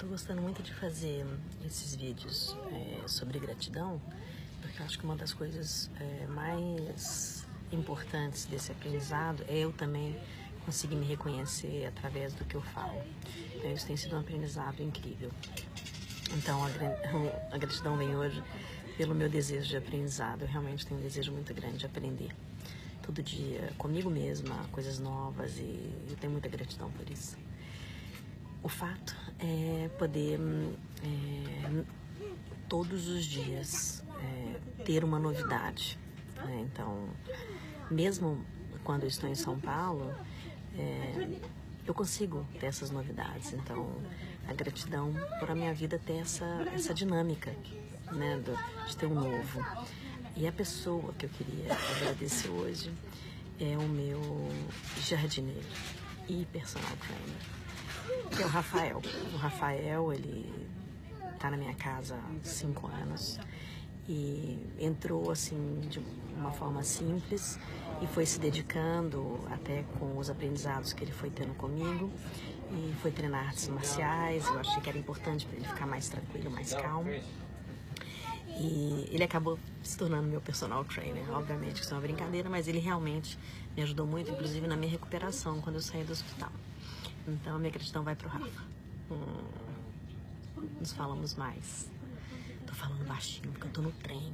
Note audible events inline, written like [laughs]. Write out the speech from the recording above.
tô gostando muito de fazer esses vídeos é, sobre gratidão, porque eu acho que uma das coisas é, mais importantes desse aprendizado é eu também conseguir me reconhecer através do que eu falo. Então, isso tem sido um aprendizado incrível. Então, a, [laughs] a gratidão vem hoje pelo meu desejo de aprendizado. Eu realmente tenho um desejo muito grande de aprender todo dia comigo mesma, coisas novas e eu tenho muita gratidão por isso. O fato é poder é, todos os dias é, ter uma novidade. Né? Então, mesmo quando eu estou em São Paulo, é, eu consigo ter essas novidades. Então, a gratidão por a minha vida ter essa, essa dinâmica né, de ter um novo. E a pessoa que eu queria agradecer hoje é o meu jardineiro e personal trainer, que é o Rafael. O Rafael, ele tá na minha casa há cinco anos e entrou assim de uma forma simples e foi se dedicando até com os aprendizados que ele foi tendo comigo e foi treinar artes marciais. Eu achei que era importante para ele ficar mais tranquilo, mais calmo. E ele acabou se tornando meu personal trainer. Obviamente que isso é uma brincadeira, mas ele realmente me ajudou muito, inclusive na minha recuperação quando eu saí do hospital. Então a minha gratidão vai pro Rafa. Hum, nos falamos mais. Tô falando baixinho porque eu tô no trem.